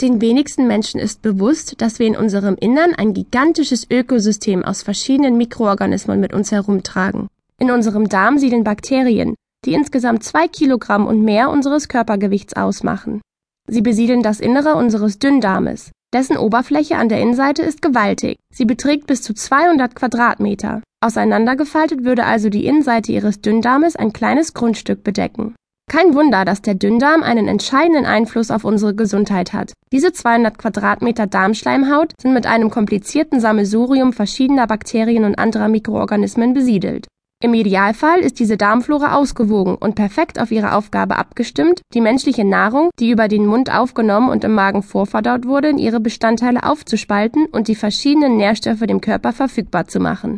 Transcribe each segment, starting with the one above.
Den wenigsten Menschen ist bewusst, dass wir in unserem Innern ein gigantisches Ökosystem aus verschiedenen Mikroorganismen mit uns herumtragen. In unserem Darm siedeln Bakterien, die insgesamt zwei Kilogramm und mehr unseres Körpergewichts ausmachen. Sie besiedeln das Innere unseres Dünndarmes. Dessen Oberfläche an der Innenseite ist gewaltig. Sie beträgt bis zu 200 Quadratmeter. Auseinandergefaltet würde also die Innenseite ihres Dünndarmes ein kleines Grundstück bedecken. Kein Wunder, dass der Dünndarm einen entscheidenden Einfluss auf unsere Gesundheit hat. Diese 200 Quadratmeter Darmschleimhaut sind mit einem komplizierten Sammelsurium verschiedener Bakterien und anderer Mikroorganismen besiedelt. Im Idealfall ist diese Darmflora ausgewogen und perfekt auf ihre Aufgabe abgestimmt, die menschliche Nahrung, die über den Mund aufgenommen und im Magen vorverdaut wurde, in ihre Bestandteile aufzuspalten und die verschiedenen Nährstoffe dem Körper verfügbar zu machen.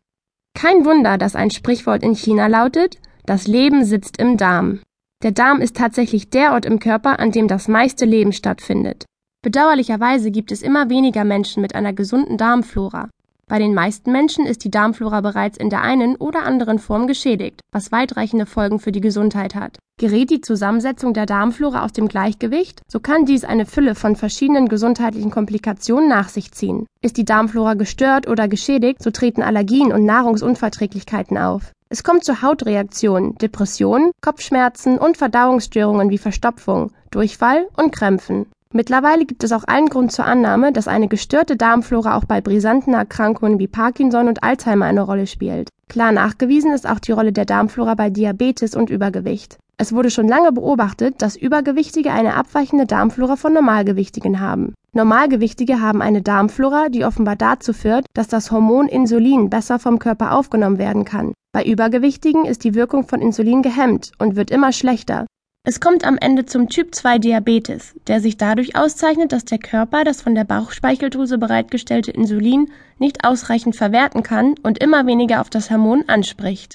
Kein Wunder, dass ein Sprichwort in China lautet, das Leben sitzt im Darm. Der Darm ist tatsächlich der Ort im Körper, an dem das meiste Leben stattfindet. Bedauerlicherweise gibt es immer weniger Menschen mit einer gesunden Darmflora. Bei den meisten Menschen ist die Darmflora bereits in der einen oder anderen Form geschädigt, was weitreichende Folgen für die Gesundheit hat. Gerät die Zusammensetzung der Darmflora aus dem Gleichgewicht, so kann dies eine Fülle von verschiedenen gesundheitlichen Komplikationen nach sich ziehen. Ist die Darmflora gestört oder geschädigt, so treten Allergien und Nahrungsunverträglichkeiten auf. Es kommt zu Hautreaktionen, Depressionen, Kopfschmerzen und Verdauungsstörungen wie Verstopfung, Durchfall und Krämpfen. Mittlerweile gibt es auch allen Grund zur Annahme, dass eine gestörte Darmflora auch bei brisanten Erkrankungen wie Parkinson und Alzheimer eine Rolle spielt. Klar nachgewiesen ist auch die Rolle der Darmflora bei Diabetes und Übergewicht. Es wurde schon lange beobachtet, dass Übergewichtige eine abweichende Darmflora von Normalgewichtigen haben. Normalgewichtige haben eine Darmflora, die offenbar dazu führt, dass das Hormon Insulin besser vom Körper aufgenommen werden kann. Bei Übergewichtigen ist die Wirkung von Insulin gehemmt und wird immer schlechter. Es kommt am Ende zum Typ-2-Diabetes, der sich dadurch auszeichnet, dass der Körper das von der Bauchspeicheldrüse bereitgestellte Insulin nicht ausreichend verwerten kann und immer weniger auf das Hormon anspricht